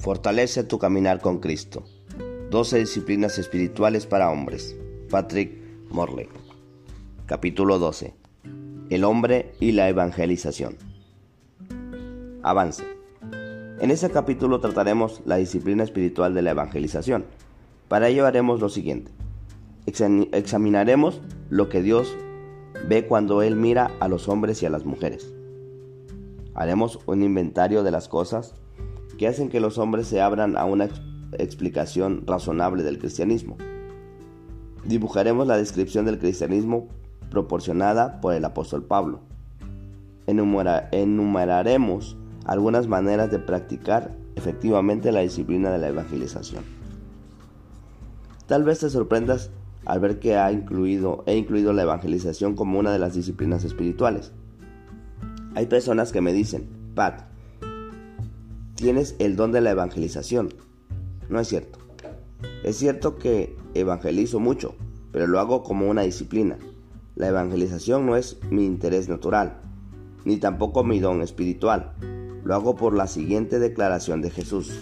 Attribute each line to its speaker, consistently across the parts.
Speaker 1: Fortalece tu caminar con Cristo. 12 disciplinas espirituales para hombres. Patrick Morley. Capítulo 12. El hombre y la evangelización. Avance. En este capítulo trataremos la disciplina espiritual de la evangelización. Para ello haremos lo siguiente. Examinaremos lo que Dios ve cuando Él mira a los hombres y a las mujeres. Haremos un inventario de las cosas que hacen que los hombres se abran a una explicación razonable del cristianismo. Dibujaremos la descripción del cristianismo proporcionada por el apóstol Pablo. enumeraremos algunas maneras de practicar efectivamente la disciplina de la evangelización. Tal vez te sorprendas al ver que ha incluido, he incluido la evangelización como una de las disciplinas espirituales. Hay personas que me dicen, Pat, tienes el don de la evangelización. No es cierto. Es cierto que evangelizo mucho, pero lo hago como una disciplina. La evangelización no es mi interés natural, ni tampoco mi don espiritual. Lo hago por la siguiente declaración de Jesús,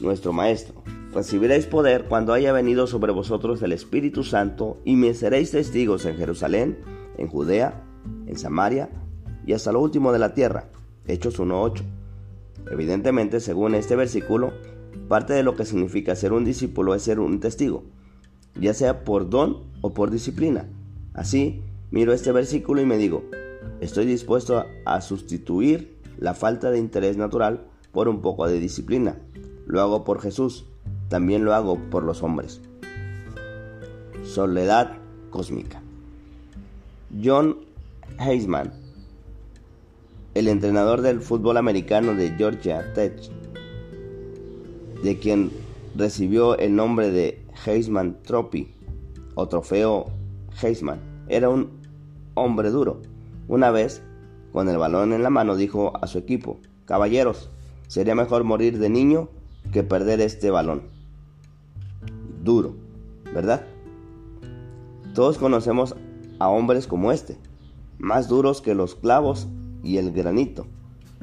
Speaker 1: nuestro Maestro. Recibiréis poder cuando haya venido sobre vosotros el Espíritu Santo y me seréis testigos en Jerusalén, en Judea, en Samaria y hasta lo último de la tierra. Hechos 1.8. Evidentemente, según este versículo, parte de lo que significa ser un discípulo es ser un testigo, ya sea por don o por disciplina. Así, miro este versículo y me digo, estoy dispuesto a, sustituir la falta de interés natural por un poco de disciplina. Lo hago por Jesús, también lo hago por los hombres. Soledad cósmica. John Heisman el entrenador del fútbol americano de Georgia Tech, de quien recibió el nombre de Heisman Trophy o trofeo Heisman, era un hombre duro. Una vez, con el balón en la mano, dijo a su equipo, Caballeros, sería mejor morir de niño que perder este balón. Duro, ¿verdad? Todos conocemos a hombres como este, más duros que los clavos y el granito.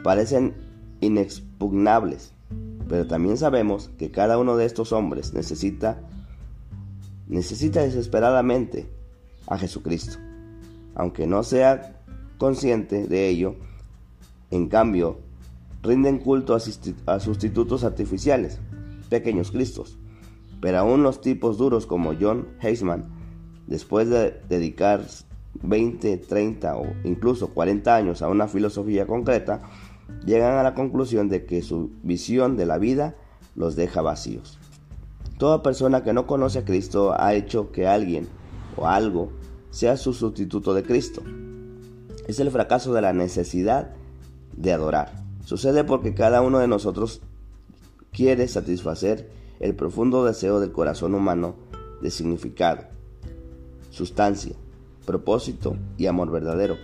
Speaker 1: Parecen inexpugnables, pero también sabemos que cada uno de estos hombres necesita necesita desesperadamente a Jesucristo. Aunque no sea consciente de ello, en cambio, rinden culto a sustitutos artificiales, pequeños Cristos. Pero aún los tipos duros como John Heisman, después de dedicar 20, 30 o incluso 40 años a una filosofía concreta, llegan a la conclusión de que su visión de la vida los deja vacíos. Toda persona que no conoce a Cristo ha hecho que alguien o algo sea su sustituto de Cristo. Es el fracaso de la necesidad de adorar. Sucede porque cada uno de nosotros quiere satisfacer el profundo deseo del corazón humano de significado, sustancia, propósito y amor verdadero.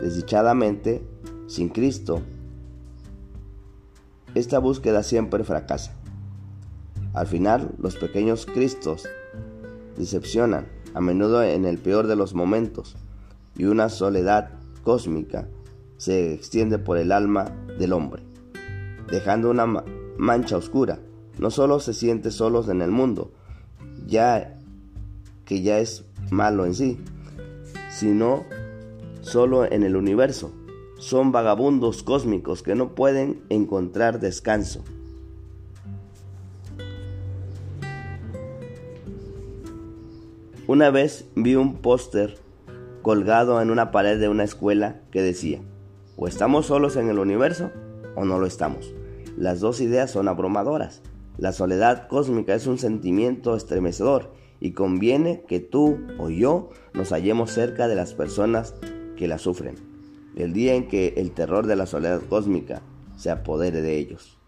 Speaker 1: Desdichadamente, sin Cristo, esta búsqueda siempre fracasa. Al final, los pequeños Cristos decepcionan, a menudo en el peor de los momentos, y una soledad cósmica se extiende por el alma del hombre, dejando una mancha oscura. No solo se siente solos en el mundo, ya que ya es malo en sí, sino solo en el universo. Son vagabundos cósmicos que no pueden encontrar descanso. Una vez vi un póster colgado en una pared de una escuela que decía, o estamos solos en el universo o no lo estamos. Las dos ideas son abrumadoras. La soledad cósmica es un sentimiento estremecedor y conviene que tú o yo nos hallemos cerca de las personas que la sufren, el día en que el terror de la soledad cósmica se apodere de ellos.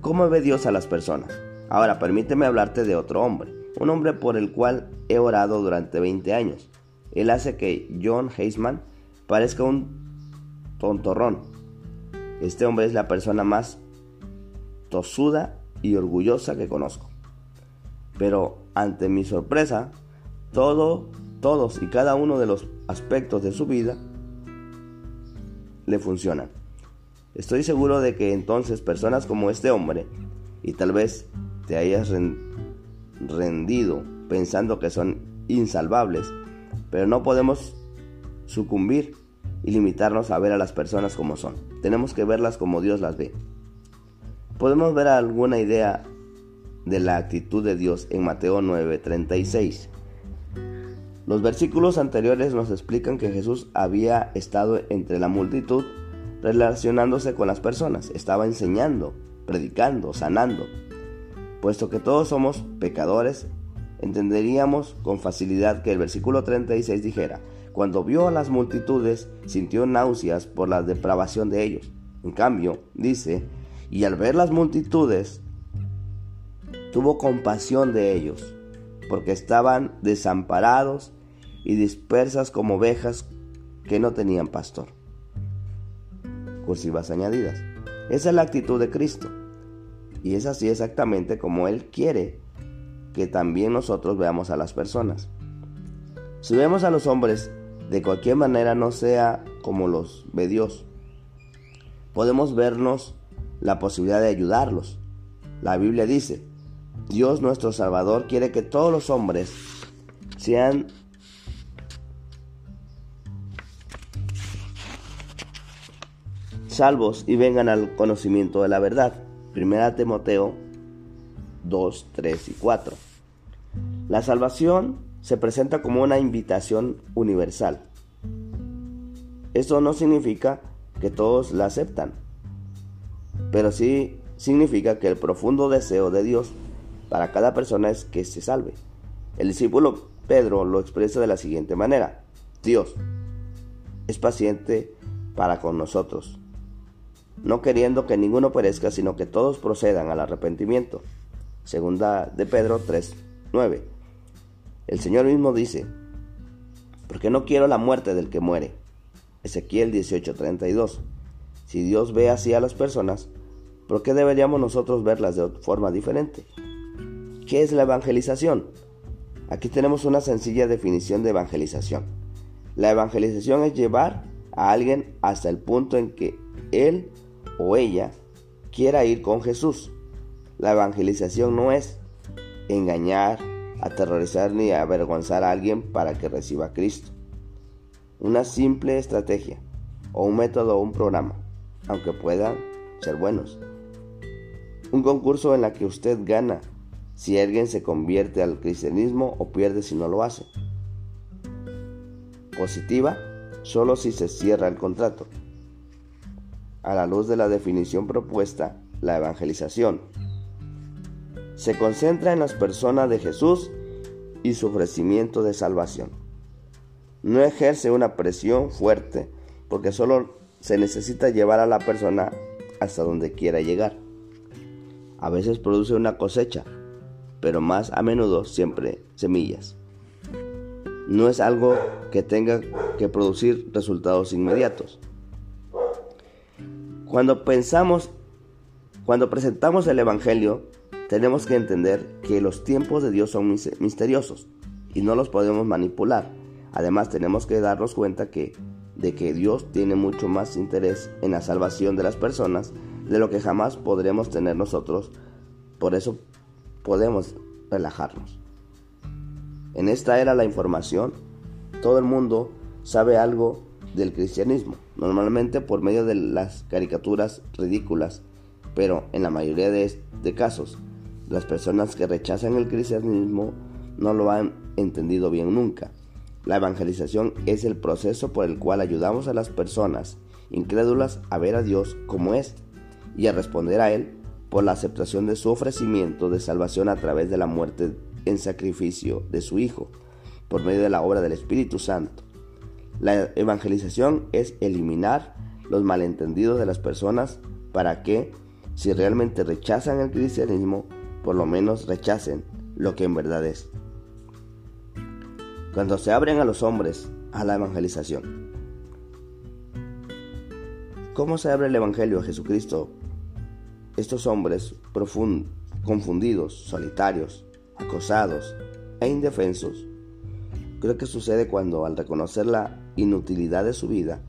Speaker 1: ¿Cómo ve Dios a las personas? Ahora permíteme hablarte de otro hombre, un hombre por el cual he orado durante 20 años. Él hace que John Heisman parezca un tontorrón. Este hombre es la persona más tosuda y orgullosa que conozco. Pero ante mi sorpresa, todo, todos y cada uno de los aspectos de su vida le funcionan. Estoy seguro de que entonces personas como este hombre, y tal vez te hayas rendido pensando que son insalvables, pero no podemos sucumbir y limitarnos a ver a las personas como son. Tenemos que verlas como Dios las ve. Podemos ver alguna idea de la actitud de Dios en Mateo 9:36. Los versículos anteriores nos explican que Jesús había estado entre la multitud relacionándose con las personas, estaba enseñando, predicando, sanando. Puesto que todos somos pecadores, entenderíamos con facilidad que el versículo 36 dijera, cuando vio a las multitudes, sintió náuseas por la depravación de ellos. En cambio, dice, y al ver las multitudes, tuvo compasión de ellos, porque estaban desamparados y dispersas como ovejas que no tenían pastor. Cursivas añadidas. Esa es la actitud de Cristo. Y es así exactamente como Él quiere que también nosotros veamos a las personas. Si vemos a los hombres de cualquier manera no sea como los ve Dios, podemos vernos la posibilidad de ayudarlos. La Biblia dice, Dios nuestro Salvador quiere que todos los hombres sean salvos y vengan al conocimiento de la verdad. Primera Timoteo 2, 3 y 4. La salvación se presenta como una invitación universal. Esto no significa que todos la aceptan, pero sí significa que el profundo deseo de Dios para cada persona es que se salve. El discípulo Pedro lo expresa de la siguiente manera. Dios es paciente para con nosotros, no queriendo que ninguno perezca, sino que todos procedan al arrepentimiento. Segunda de Pedro 3, 9. El Señor mismo dice, porque no quiero la muerte del que muere. Ezequiel 18:32. Si Dios ve así a las personas, ¿por qué deberíamos nosotros verlas de forma diferente? ¿Qué es la evangelización? Aquí tenemos una sencilla definición de evangelización. La evangelización es llevar a alguien hasta el punto en que él o ella quiera ir con Jesús. La evangelización no es engañar, aterrorizar ni avergonzar a alguien para que reciba a Cristo. Una simple estrategia o un método o un programa, aunque puedan ser buenos. Un concurso en la que usted gana si alguien se convierte al cristianismo o pierde si no lo hace. Positiva solo si se cierra el contrato. A la luz de la definición propuesta, la evangelización se concentra en las personas de Jesús y su ofrecimiento de salvación. No ejerce una presión fuerte porque solo se necesita llevar a la persona hasta donde quiera llegar. A veces produce una cosecha, pero más a menudo siempre semillas. No es algo que tenga que producir resultados inmediatos. Cuando pensamos, cuando presentamos el Evangelio, tenemos que entender que los tiempos de Dios son misteriosos y no los podemos manipular. Además tenemos que darnos cuenta que de que Dios tiene mucho más interés en la salvación de las personas de lo que jamás podremos tener nosotros. Por eso podemos relajarnos. En esta era la información, todo el mundo sabe algo del cristianismo, normalmente por medio de las caricaturas ridículas, pero en la mayoría de, de casos las personas que rechazan el cristianismo no lo han entendido bien nunca. La evangelización es el proceso por el cual ayudamos a las personas incrédulas a ver a Dios como es y a responder a Él por la aceptación de su ofrecimiento de salvación a través de la muerte en sacrificio de su Hijo, por medio de la obra del Espíritu Santo. La evangelización es eliminar los malentendidos de las personas para que, si realmente rechazan el cristianismo, por lo menos rechacen lo que en verdad es. Cuando se abren a los hombres a la evangelización. ¿Cómo se abre el Evangelio a Jesucristo? Estos hombres confundidos, solitarios, acosados e indefensos, creo que sucede cuando al reconocer la inutilidad de su vida,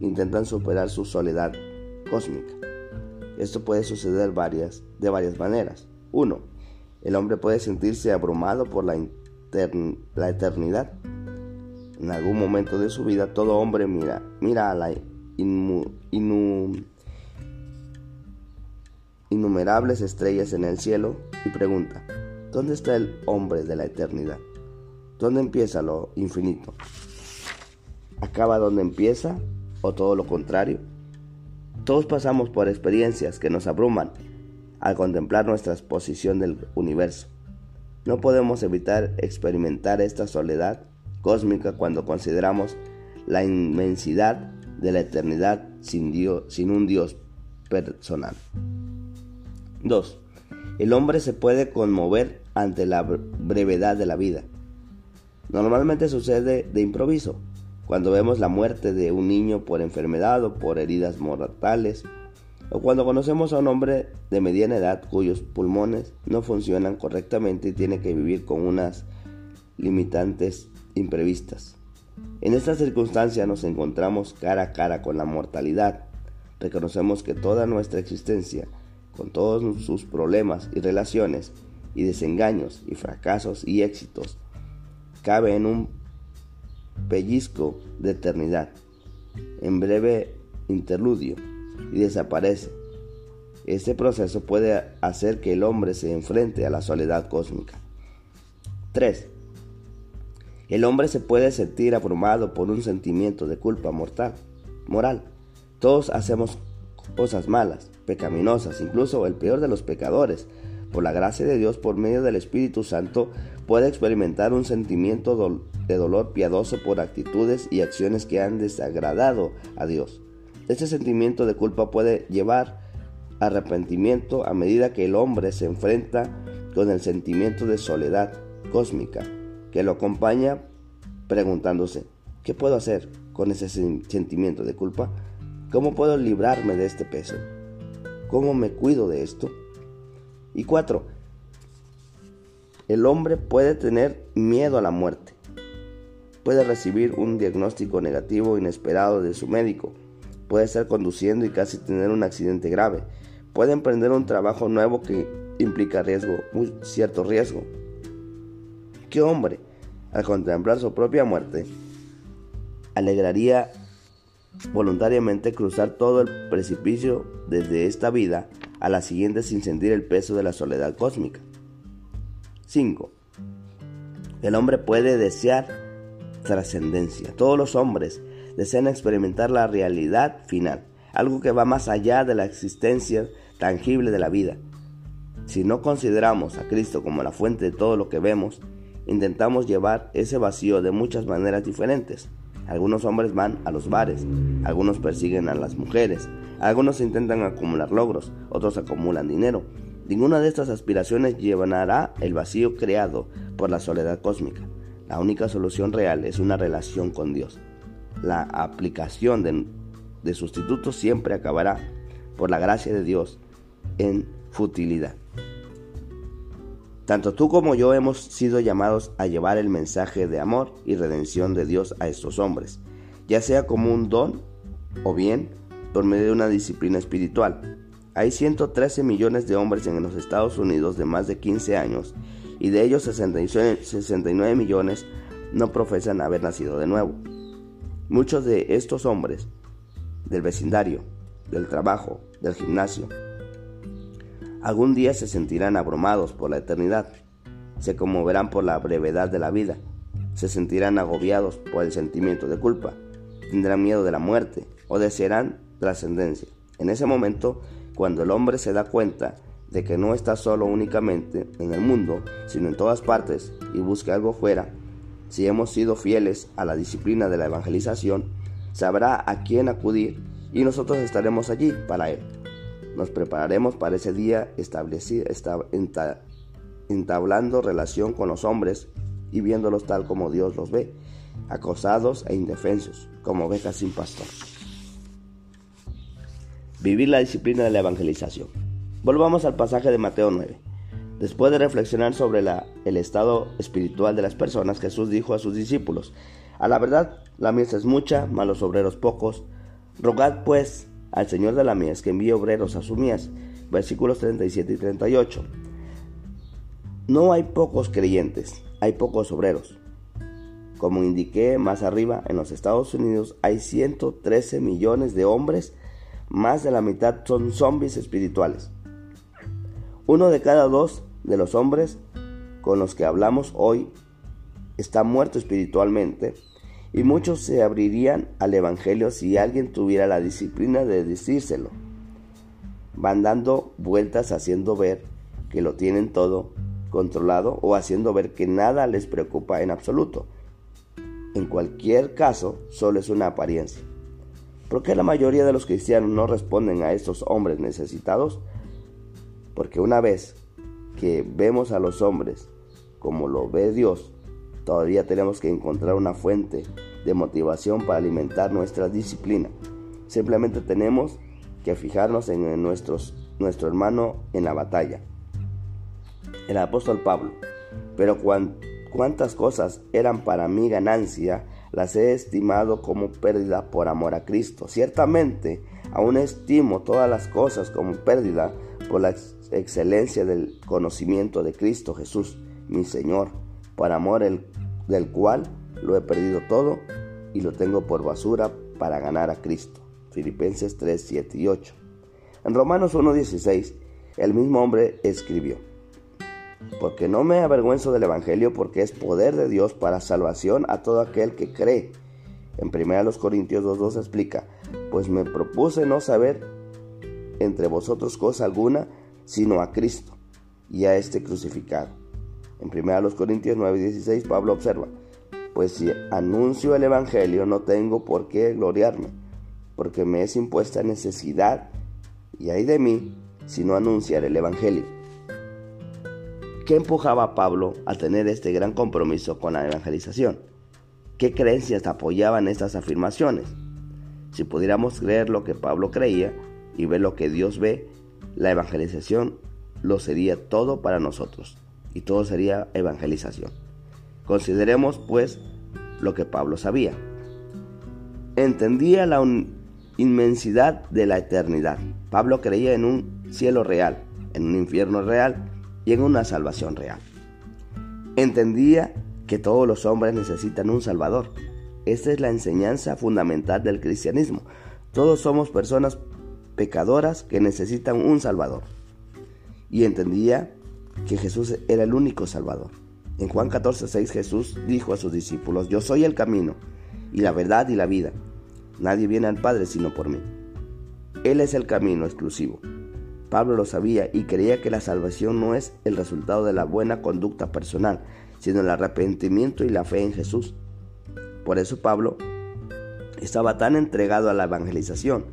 Speaker 1: intentan superar su soledad cósmica. Esto puede suceder de varias maneras. 1. El hombre puede sentirse abrumado por la, eternidad. En algún momento de su vida todo hombre mira, mira a la innumerables estrellas en el cielo y pregunta, ¿dónde está el hombre de la eternidad? ¿Dónde empieza lo infinito? ¿Acaba donde empieza o todo lo contrario? Todos pasamos por experiencias que nos abruman al contemplar nuestra exposición del universo. No podemos evitar experimentar esta soledad cósmica cuando consideramos la inmensidad de la eternidad sin, Dios, sin un Dios personal. 2. El hombre se puede conmover ante la brevedad de la vida. Normalmente sucede de improviso, cuando vemos la muerte de un niño por enfermedad o por heridas mortales, o cuando conocemos a un hombre de mediana edad cuyos pulmones no funcionan correctamente y tiene que vivir con unas limitantes imprevistas. En esta circunstancia nos encontramos cara a cara con la mortalidad. Reconocemos que toda nuestra existencia, con todos sus problemas y relaciones, y desengaños y fracasos y éxitos, cabe en un pellizco de eternidad, en breve interludio, y desaparece. Este proceso puede hacer que el hombre se enfrente a la soledad cósmica. 3. El hombre se puede sentir abrumado por un sentimiento de culpa mortal, moral. Todos hacemos cosas malas, pecaminosas, incluso el peor de los pecadores. Por la gracia de Dios, por medio del Espíritu Santo, puede experimentar un sentimiento de dolor piadoso por actitudes y acciones que han desagradado a Dios. Este sentimiento de culpa puede llevar arrepentimiento a medida que el hombre se enfrenta con el sentimiento de soledad cósmica que lo acompaña preguntándose, ¿qué puedo hacer con ese sentimiento de culpa? ¿Cómo puedo librarme de este peso? ¿Cómo me cuido de esto? Y cuatro, el hombre puede tener miedo a la muerte. Puede recibir un diagnóstico negativo inesperado de su médico. Puede estar conduciendo y casi tener un accidente grave. Puede emprender un trabajo nuevo que implica riesgo, un cierto riesgo. ¿Qué hombre, al contemplar su propia muerte, alegraría voluntariamente cruzar todo el precipicio desde esta vida a la siguiente sin sentir el peso de la soledad cósmica? 5. El hombre puede desear trascendencia. Todos los hombres desean experimentar la realidad final, algo que va más allá de la existencia tangible de la vida. Si no consideramos a Cristo como la fuente de todo lo que vemos, intentamos llevar ese vacío de muchas maneras diferentes. Algunos hombres van a los bares, algunos persiguen a las mujeres, algunos intentan acumular logros, otros acumulan dinero, Ninguna de estas aspiraciones llevará el vacío creado por la soledad cósmica. La única solución real es una relación con Dios. La aplicación de, sustitutos siempre acabará, por la gracia de Dios, en futilidad. Tanto tú como yo hemos sido llamados a llevar el mensaje de amor y redención de Dios a estos hombres, ya sea como un don o bien por medio de una disciplina espiritual. Hay 113 millones de hombres en los Estados Unidos de más de 15 años y de ellos 69 millones no profesan haber nacido de nuevo. Muchos de estos hombres del vecindario, del trabajo, del gimnasio, algún día se sentirán abrumados por la eternidad, se conmoverán por la brevedad de la vida, se sentirán agobiados por el sentimiento de culpa, tendrán miedo de la muerte o desearán trascendencia. En ese momento cuando el hombre se da cuenta de que no está solo únicamente en el mundo, sino en todas partes y busca algo fuera, si hemos sido fieles a la disciplina de la evangelización, sabrá a quién acudir y nosotros estaremos allí para él. Nos prepararemos para ese día entablando relación con los hombres y viéndolos tal como Dios los ve, acosados e indefensos, como ovejas sin pastor. Vivir la disciplina de la evangelización. Volvamos al pasaje de Mateo 9. Después de reflexionar sobre el estado espiritual de las personas, Jesús dijo a sus discípulos, A la verdad, la mies es mucha, malos obreros pocos. Rogad pues al Señor de la mies que envíe obreros a su mies. Versículos 37 y 38. No hay pocos creyentes, hay pocos obreros. Como indiqué más arriba, en los Estados Unidos hay 113 millones de hombres, más de la mitad son zombies espirituales. Uno de cada dos de los hombres con los que hablamos hoy está muerto espiritualmente y muchos se abrirían al Evangelio si alguien tuviera la disciplina de decírselo. Van dando vueltas haciendo ver que lo tienen todo controlado o haciendo ver que nada les preocupa en absoluto. En cualquier caso, solo es una apariencia. ¿Por qué la mayoría de los cristianos no responden a estos hombres necesitados? Porque una vez que vemos a los hombres como lo ve Dios, todavía tenemos que encontrar una fuente de motivación para alimentar nuestra disciplina. Simplemente tenemos que fijarnos en nuestros, nuestro hermano en la batalla. El apóstol Pablo, pero cuántas cosas eran para mí ganancia, las he estimado como pérdida por amor a Cristo. Ciertamente, aún estimo todas las cosas como pérdida por la excelencia del conocimiento de Cristo Jesús, mi Señor, por amor del cual lo he perdido todo y lo tengo por basura para ganar a Cristo. Filipenses 3, 7 y 8. En Romanos 1.16, el mismo hombre escribió, porque no me avergüenzo del Evangelio porque es poder de Dios para salvación a todo aquel que cree. En 1 Corintios 2.2 explica, pues me propuse no saber entre vosotros cosa alguna, sino a Cristo y a este crucificado. En 1 Corintios 9.16 Pablo observa, pues si anuncio el Evangelio no tengo por qué gloriarme, porque me es impuesta necesidad, y hay de mí si no anunciar el Evangelio. ¿Qué empujaba a Pablo a tener este gran compromiso con la evangelización? ¿Qué creencias apoyaban estas afirmaciones? Si pudiéramos creer lo que Pablo creía y ver lo que Dios ve, la evangelización lo sería todo para nosotros y todo sería evangelización. Consideremos, pues, lo que Pablo sabía. Entendía la inmensidad de la eternidad. Pablo creía en un cielo real, en un infierno real y en una salvación real. Entendía que todos los hombres necesitan un Salvador. Esta es la enseñanza fundamental del cristianismo. Todos somos personas pecadoras que necesitan un Salvador. Y entendía que Jesús era el único Salvador. En Juan 14, 6 Jesús dijo a sus discípulos, yo soy el camino y la verdad y la vida. Nadie viene al Padre sino por mí. Él es el camino exclusivo. Pablo lo sabía y creía que la salvación no es el resultado de la buena conducta personal, sino el arrepentimiento y la fe en Jesús. Por eso Pablo estaba tan entregado a la evangelización.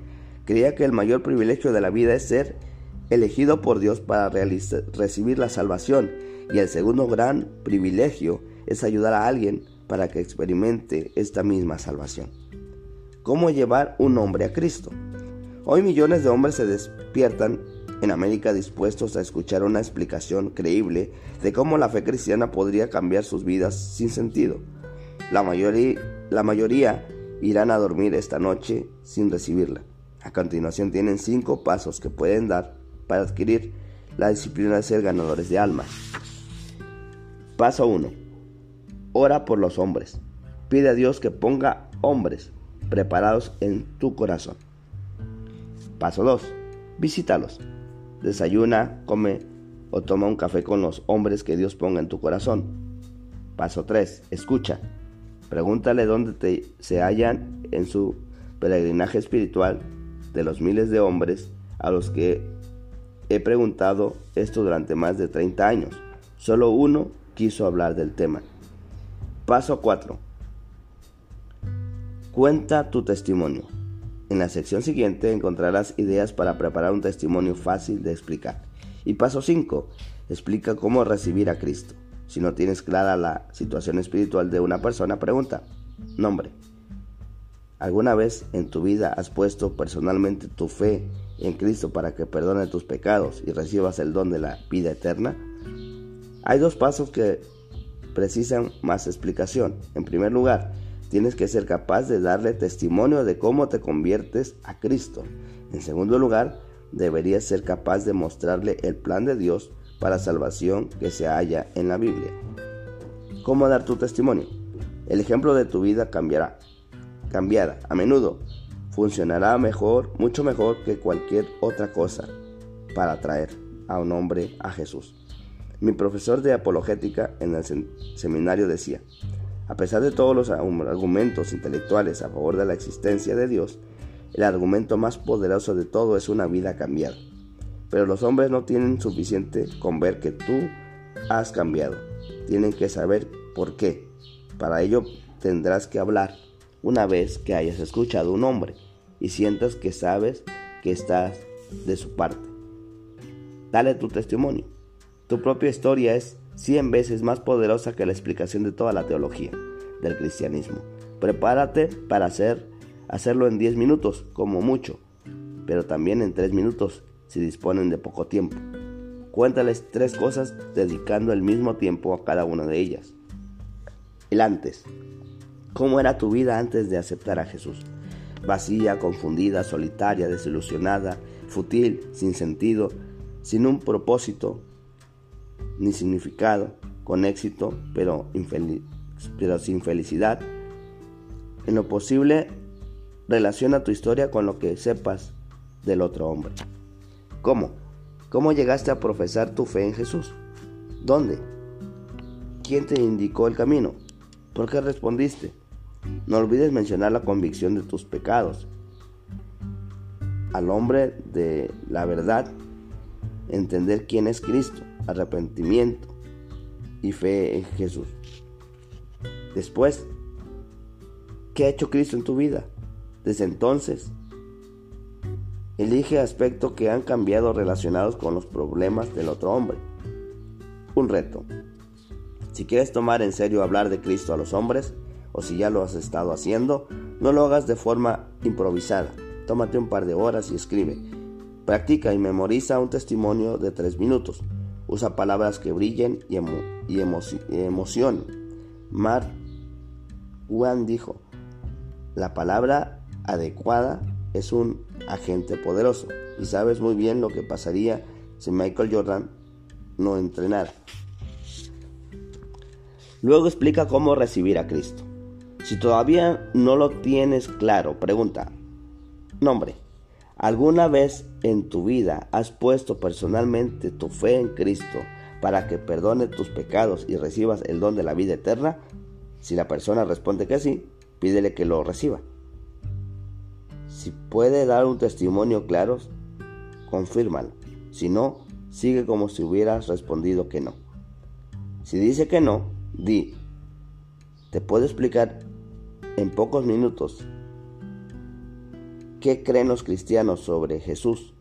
Speaker 1: Creía que el mayor privilegio de la vida es ser elegido por Dios para recibir la salvación y el segundo gran privilegio es ayudar a alguien para que experimente esta misma salvación. ¿Cómo llevar un hombre a Cristo? Hoy millones de hombres se despiertan en América dispuestos a escuchar una explicación creíble de cómo la fe cristiana podría cambiar sus vidas sin sentido. La mayoría, irán a dormir esta noche sin recibirla. A continuación tienen cinco pasos que pueden dar para adquirir la disciplina de ser ganadores de alma. Paso 1. Ora por los hombres. Pide a Dios que ponga hombres preparados en tu corazón. Paso 2. Visítalos. Desayuna, come o toma un café con los hombres que Dios ponga en tu corazón. Paso 3. Escucha. Pregúntale dónde te, se hallan en su peregrinaje espiritual de los miles de hombres a los que he preguntado esto durante más de 30 años. Solo uno quiso hablar del tema. Paso 4. Cuenta tu testimonio. En la sección siguiente encontrarás ideas para preparar un testimonio fácil de explicar. Y paso 5. Explica cómo recibir a Cristo. Si no tienes clara la situación espiritual de una persona, pregunta. Nombre. ¿Alguna vez en tu vida has puesto personalmente tu fe en Cristo para que perdone tus pecados y recibas el don de la vida eterna? Hay dos pasos que precisan más explicación. En primer lugar, tienes que ser capaz de darle testimonio de cómo te conviertes a Cristo. En segundo lugar, deberías ser capaz de mostrarle el plan de Dios para salvación que se halla en la Biblia. ¿Cómo dar tu testimonio? El ejemplo de tu vida cambiará. Cambiada, a menudo, funcionará mejor, mucho mejor que cualquier otra cosa para atraer a un hombre a Jesús. Mi profesor de apologética en el seminario decía, a pesar de todos los argumentos intelectuales a favor de la existencia de Dios, el argumento más poderoso de todo es una vida cambiada. Pero los hombres no tienen suficiente con ver que tú has cambiado. Tienen que saber por qué. Para ello tendrás que hablar una vez que hayas escuchado un hombre y sientas que sabes que estás de su parte. Dale tu testimonio. Tu propia historia es cien veces más poderosa que la explicación de toda la teología del cristianismo. Prepárate para hacer, hacerlo en 10 minutos, como mucho, pero también en 3 minutos si disponen de poco tiempo. Cuéntales tres cosas dedicando el mismo tiempo a cada una de ellas. El antes. ¿Cómo era tu vida antes de aceptar a Jesús? Vacía, confundida, solitaria, desilusionada, fútil, sin sentido, sin un propósito, ni significado, con éxito, pero, pero sin felicidad. En lo posible, relaciona tu historia con lo que sepas del otro hombre. ¿Cómo? ¿Cómo llegaste a profesar tu fe en Jesús? ¿Dónde? ¿Quién te indicó el camino? ¿Por qué respondiste? No olvides mencionar la convicción de tus pecados. Al hombre de la verdad, entender quién es Cristo arrepentimiento y fe en Jesús. Después, ¿qué ha hecho Cristo en tu vida? Desde entonces, elige aspectos que han cambiado relacionados con los problemas del otro hombre. Un reto. Si quieres tomar en serio hablar de Cristo a los hombres, o si ya lo has estado haciendo, no lo hagas de forma improvisada. Tómate un par de horas y escribe. Practica y memoriza un testimonio de tres minutos. Usa palabras que brillen y, emocionen. Mark Wan dijo, la palabra adecuada es un agente poderoso y sabes muy bien lo que pasaría si Michael Jordan no entrenara. Luego explica cómo recibir a Cristo. Si todavía no lo tienes claro, pregunta, nombre, ¿Alguna vez en tu vida has puesto personalmente tu fe en Cristo para que perdone tus pecados y recibas el don de la vida eterna? Si la persona responde que sí, pídele que lo reciba. Si puede dar un testimonio claro, confírmalo. Si no, sigue como si hubieras respondido que no. Si dice que no, di. Te puedo explicar en pocos minutos ¿Qué creen los cristianos sobre Jesús?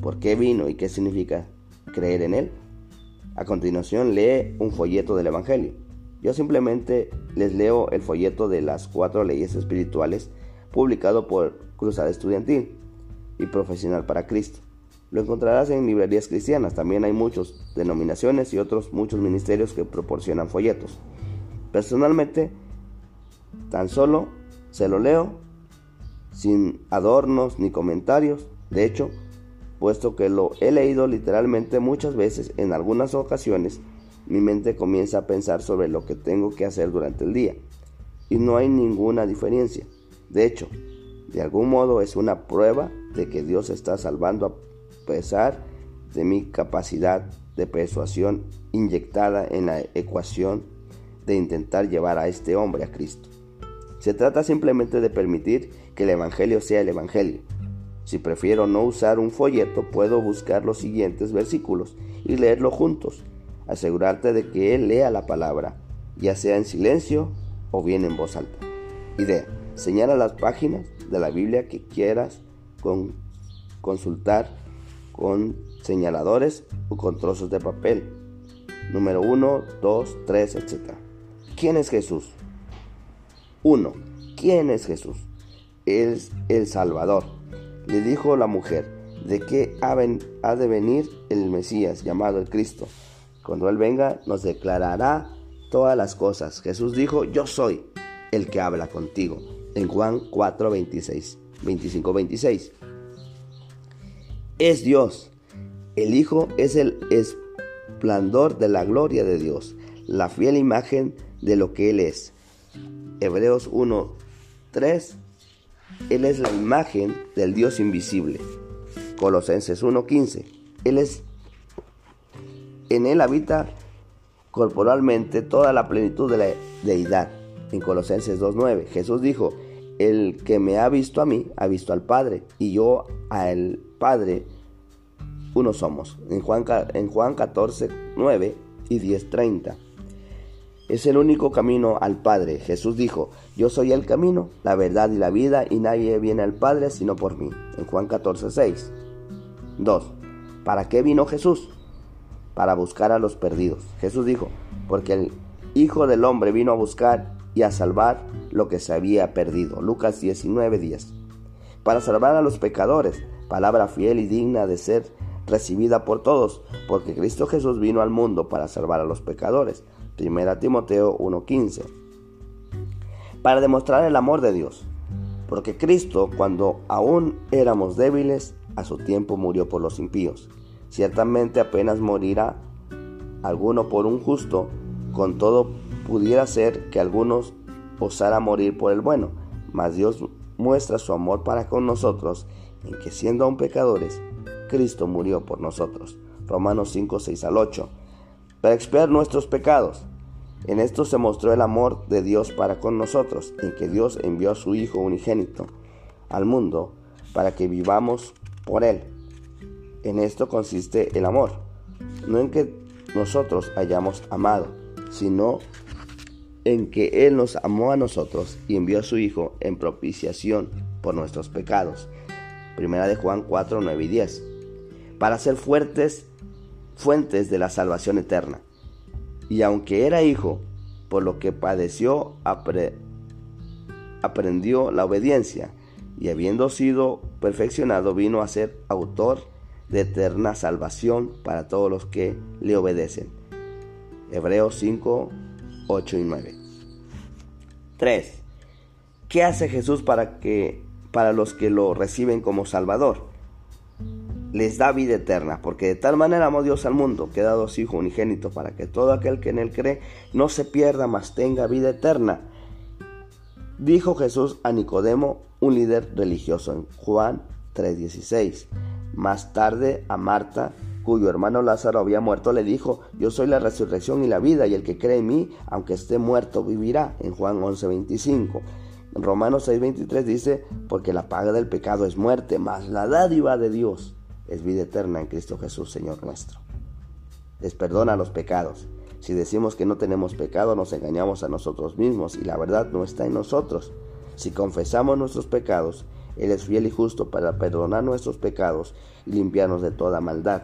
Speaker 1: ¿Por qué vino y qué significa creer en Él? A continuación lee un folleto del Evangelio. Yo simplemente les leo el folleto de las cuatro leyes espirituales publicado por Cruzada Estudiantil y Profesional para Cristo. Lo encontrarás en librerías cristianas. También hay muchas denominaciones y otros muchos ministerios que proporcionan folletos. Personalmente, tan solo se lo leo sin adornos ni comentarios. De hecho, puesto que lo he leído literalmente muchas veces, en algunas ocasiones mi mente comienza a pensar sobre lo que tengo que hacer durante el día. Y no hay ninguna diferencia. De hecho, de algún modo es una prueba de que Dios está salvando a pesar de mi capacidad de persuasión inyectada en la ecuación de intentar llevar a este hombre a Cristo. Se trata simplemente de permitir que el Evangelio sea el Evangelio. Si prefiero no usar un folleto, puedo buscar los siguientes versículos y leerlo juntos. Asegurarte de que Él lea la palabra, ya sea en silencio o bien en voz alta. Idea. Señala las páginas de la Biblia que quieras con, consultar con señaladores o con trozos de papel. Número 1, 2, 3, etc. ¿Quién es Jesús? 1. ¿Quién es Jesús? Es el Salvador. Le dijo la mujer, de qué ha de venir el Mesías llamado el Cristo. Cuando Él venga nos declarará todas las cosas. Jesús dijo, yo soy. el que habla contigo. En Juan 4, 26, 25, 26. Es Dios. El Hijo es el esplendor de la gloria de Dios, la fiel imagen de lo que Él es. Hebreos 1, 3. Él es la imagen del Dios invisible. Colosenses 1:15. Él es en él habita corporalmente toda la plenitud de la deidad. En Colosenses 2:9, Jesús dijo, "El que me ha visto a mí, ha visto al Padre, y yo al Padre uno somos." En Juan en Juan 14:9 y 10:30. Es el único camino al Padre. Jesús dijo, yo soy el camino, la verdad y la vida, y nadie viene al Padre sino por mí. En Juan 14, 6. 2. ¿Para qué vino Jesús? Para buscar a los perdidos. Jesús dijo, porque el Hijo del Hombre vino a buscar y a salvar lo que se había perdido. Lucas 19, 10. Para salvar a los pecadores, palabra fiel y digna de ser recibida por todos, porque Cristo Jesús vino al mundo para salvar a los pecadores. 1 Timoteo 1:15. Para demostrar el amor de Dios. Porque Cristo, cuando aún éramos débiles, a su tiempo murió por los impíos. Ciertamente apenas morirá alguno por un justo, con todo pudiera ser que algunos osara morir por el bueno, mas Dios muestra su amor para con nosotros en que siendo aún pecadores, Cristo murió por nosotros. Romanos 5, 6 al 8. Para expiar nuestros pecados, en esto se mostró el amor de Dios para con nosotros, en que Dios envió a su Hijo unigénito al mundo para que vivamos por Él. En esto consiste el amor, no en que nosotros hayamos amado, sino en que Él nos amó a nosotros y envió a su Hijo en propiciación por nuestros pecados. Primera de Juan 4, 9 y 10. Para ser fuertes fuentes de la salvación eterna y aunque era hijo, por lo que padeció, aprendió la obediencia, y habiendo sido perfeccionado, vino a ser autor de eterna salvación para todos los que le obedecen. Hebreos 5, 8 y 9. 3. ¿Qué hace Jesús para que para los que lo reciben como Salvador? Les da vida eterna, porque de tal manera amó Dios al mundo, que dado su Hijo unigénito, para que todo aquel que en él cree no se pierda, mas tenga vida eterna. Dijo Jesús a Nicodemo, un líder religioso, en Juan 3:16. Más tarde a Marta, cuyo hermano Lázaro había muerto, le dijo, yo soy la resurrección y la vida, y el que cree en mí, aunque esté muerto, vivirá, en Juan 11:25. En Romanos 6:23 dice, porque la paga del pecado es muerte, mas la dádiva de Dios es vida eterna en Cristo Jesús, Señor nuestro. Les perdona los pecados. Si decimos que no tenemos pecado, nos engañamos a nosotros mismos y la verdad no está en nosotros. Si confesamos nuestros pecados, Él es fiel y justo para perdonar nuestros pecados y limpiarnos de toda maldad.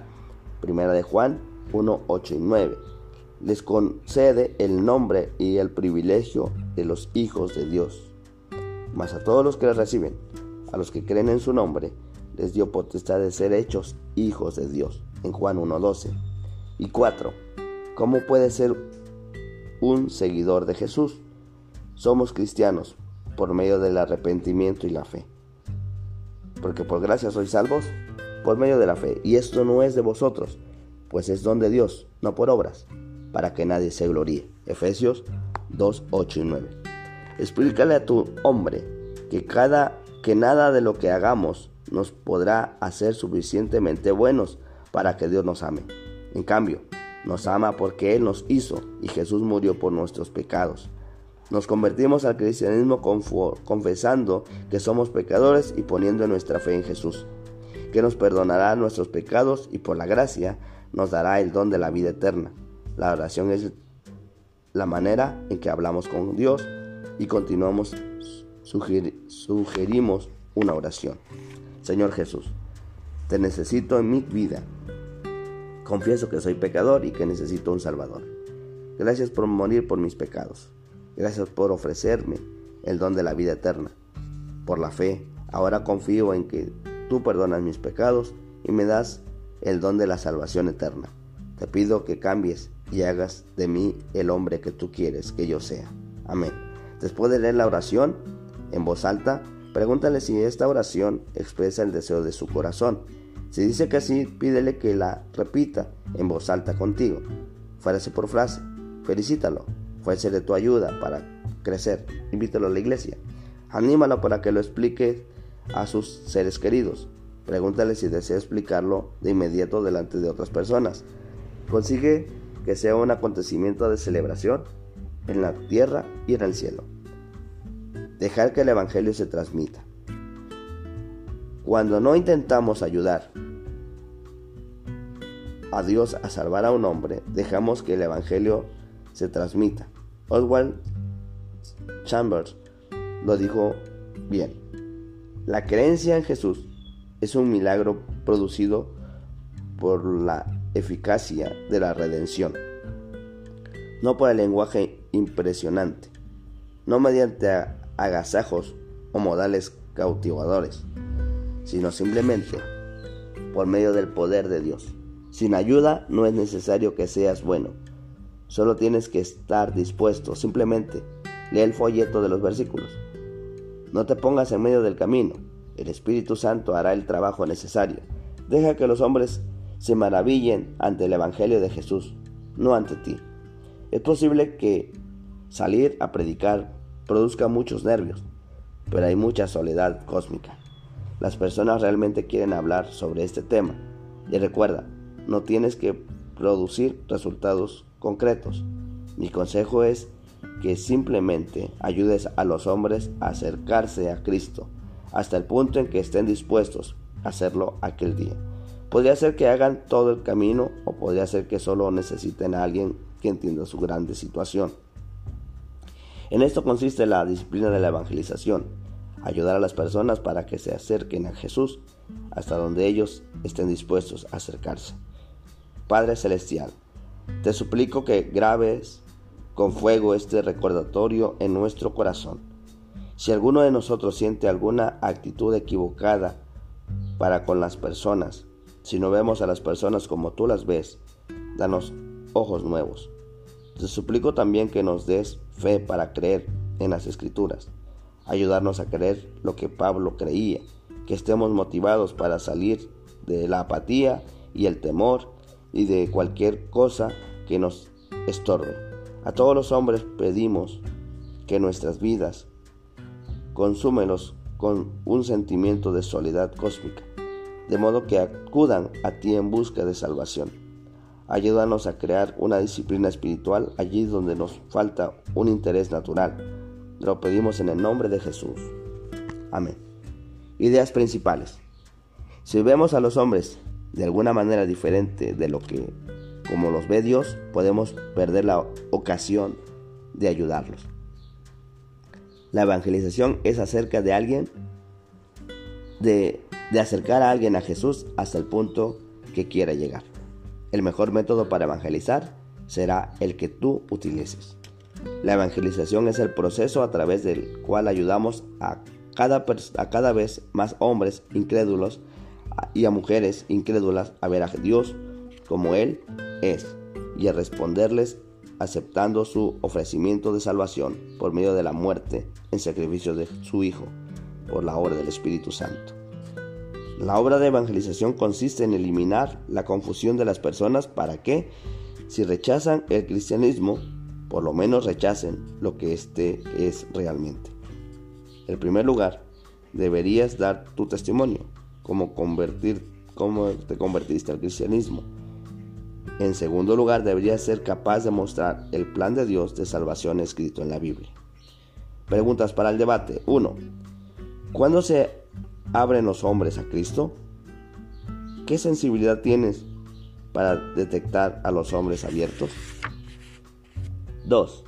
Speaker 1: Primera de Juan 1, 8 y 9. Les concede el nombre y el privilegio de los hijos de Dios. Mas a todos los que le reciben, a los que creen en su nombre, les dio potestad de ser hechos hijos de Dios, en Juan 1.12. Y 4. ¿Cómo puede ser un seguidor de Jesús? Somos cristianos por medio del arrepentimiento y la fe. Porque por gracia sois salvos por medio de la fe. Y esto no es de vosotros, pues es don de Dios, no por obras, para que nadie se gloríe. Efesios 2, 8 y 9. Explícale a tu hombre que cada que nada de lo que hagamos nos podrá hacer suficientemente buenos para que Dios nos ame. En cambio, nos ama porque Él nos hizo y Jesús murió por nuestros pecados. Nos convertimos al cristianismo confesando que somos pecadores y poniendo nuestra fe en Jesús, que nos perdonará nuestros pecados y por la gracia nos dará el don de la vida eterna. La oración es la manera en que hablamos con Dios y continuamos, sugerimos una oración. Señor Jesús, te necesito en mi vida. Confieso que soy pecador y que necesito un Salvador. Gracias por morir por mis pecados. Gracias por ofrecerme el don de la vida eterna. Por la fe, ahora confío en que tú perdonas mis pecados y me das el don de la salvación eterna. Te pido que cambies y hagas de mí el hombre que tú quieres que yo sea. Amén. Después de leer la oración en voz alta, pregúntale si esta oración expresa el deseo de su corazón. Si dice que sí, pídele que la repita en voz alta contigo, frase por frase. Felicítalo, fuese de tu ayuda para crecer. Invítalo a la iglesia. Anímalo para que lo explique a sus seres queridos. Pregúntale si desea explicarlo de inmediato delante de otras personas. Consigue que sea un acontecimiento de celebración en la tierra y en el cielo. Dejar que el Evangelio se transmita. Cuando no intentamos ayudar a Dios a salvar a un hombre, dejamos que el Evangelio se transmita. Oswald Chambers lo dijo bien. La creencia en Jesús es un milagro producido por la eficacia de la redención, no por el lenguaje impresionante, no mediante agasajos o modales cautivadores, sino simplemente por medio del poder de Dios. Sin ayuda no es necesario que seas bueno, solo tienes que estar dispuesto, simplemente lee el folleto de los versículos. No te pongas en medio del camino, el Espíritu Santo hará el trabajo necesario. Deja que los hombres se maravillen ante el Evangelio de Jesús, no ante ti. Es posible que salir a predicar produzca muchos nervios, pero hay mucha soledad cósmica. Las personas realmente quieren hablar sobre este tema. Y recuerda, no tienes que producir resultados concretos. Mi consejo es que simplemente ayudes a los hombres a acercarse a Cristo hasta el punto en que estén dispuestos a hacerlo aquel día. Podría ser que hagan todo el camino o podría ser que solo necesiten a alguien que entienda su grande situación. En esto consiste la disciplina de la evangelización, ayudar a las personas para que se acerquen a Jesús hasta donde ellos estén dispuestos a acercarse. Padre Celestial, te suplico que grabes con fuego este recordatorio en nuestro corazón si alguno de nosotros siente alguna actitud equivocada para con las personas, si no vemos a las personas como tú las ves, danos ojos nuevos. Te suplico también que nos des fe para creer en las escrituras, ayudarnos a creer lo que Pablo creía, que estemos motivados para salir de la apatía y el temor y de cualquier cosa que nos estorbe. A todos los hombres pedimos que nuestras vidas consúmelos con un sentimiento de soledad cósmica, de modo que acudan a ti en busca de salvación. Ayúdanos a crear una disciplina espiritual allí donde nos falta un interés natural. Lo pedimos en el nombre de Jesús. Amén. Ideas principales. Si vemos a los hombres de alguna manera diferente de lo que como los ve Dios, podemos perder la ocasión de ayudarlos. La evangelización es acerca de alguien, de, acercar a alguien a Jesús hasta el punto que quiera llegar. El mejor método para evangelizar será el que tú utilices. La evangelización es el proceso a través del cual ayudamos a cada, a cada vez más hombres incrédulos y a mujeres incrédulas a ver a Dios como Él es y a responderles aceptando su ofrecimiento de salvación por medio de la muerte en sacrificio de su Hijo por la obra del Espíritu Santo. La obra de evangelización consiste en eliminar la confusión de las personas para que, si rechazan el cristianismo, por lo menos rechacen lo que éste es realmente. En primer lugar, deberías dar tu testimonio, convertir, cómo te convertiste al cristianismo en segundo lugar, debería ser capaz de mostrar el plan de Dios de salvación escrito en la Biblia. Preguntas para el debate. 1. ¿Cuándo se abren los hombres a Cristo? ¿Qué sensibilidad tienes para detectar a los hombres abiertos? 2.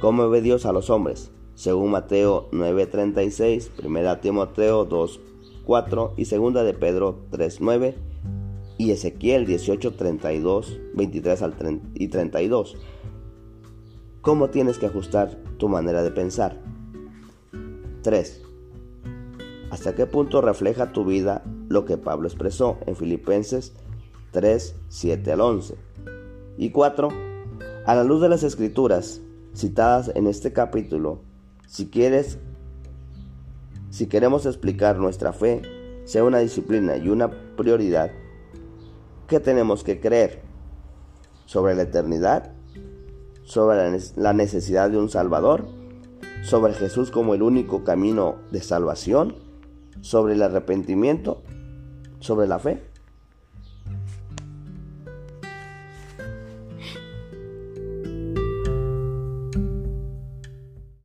Speaker 1: ¿Cómo ve Dios a los hombres? Según Mateo 9:36, 1 Timoteo 2:4 y 2 de Pedro 3:9 y Ezequiel 18, 32, 23 al y 32. ¿Cómo tienes que ajustar tu manera de pensar? 3. ¿Hasta qué punto refleja tu vida lo que Pablo expresó en Filipenses 3, 7 al 11? Y 4. A la luz de las escrituras citadas en este capítulo, Si quieres, si queremos explicar nuestra fe, sea una disciplina y una prioridad, ¿qué tenemos que creer? ¿Sobre la eternidad? ¿Sobre la necesidad de un Salvador? ¿Sobre Jesús como el único camino de salvación? ¿Sobre el arrepentimiento? ¿Sobre la fe?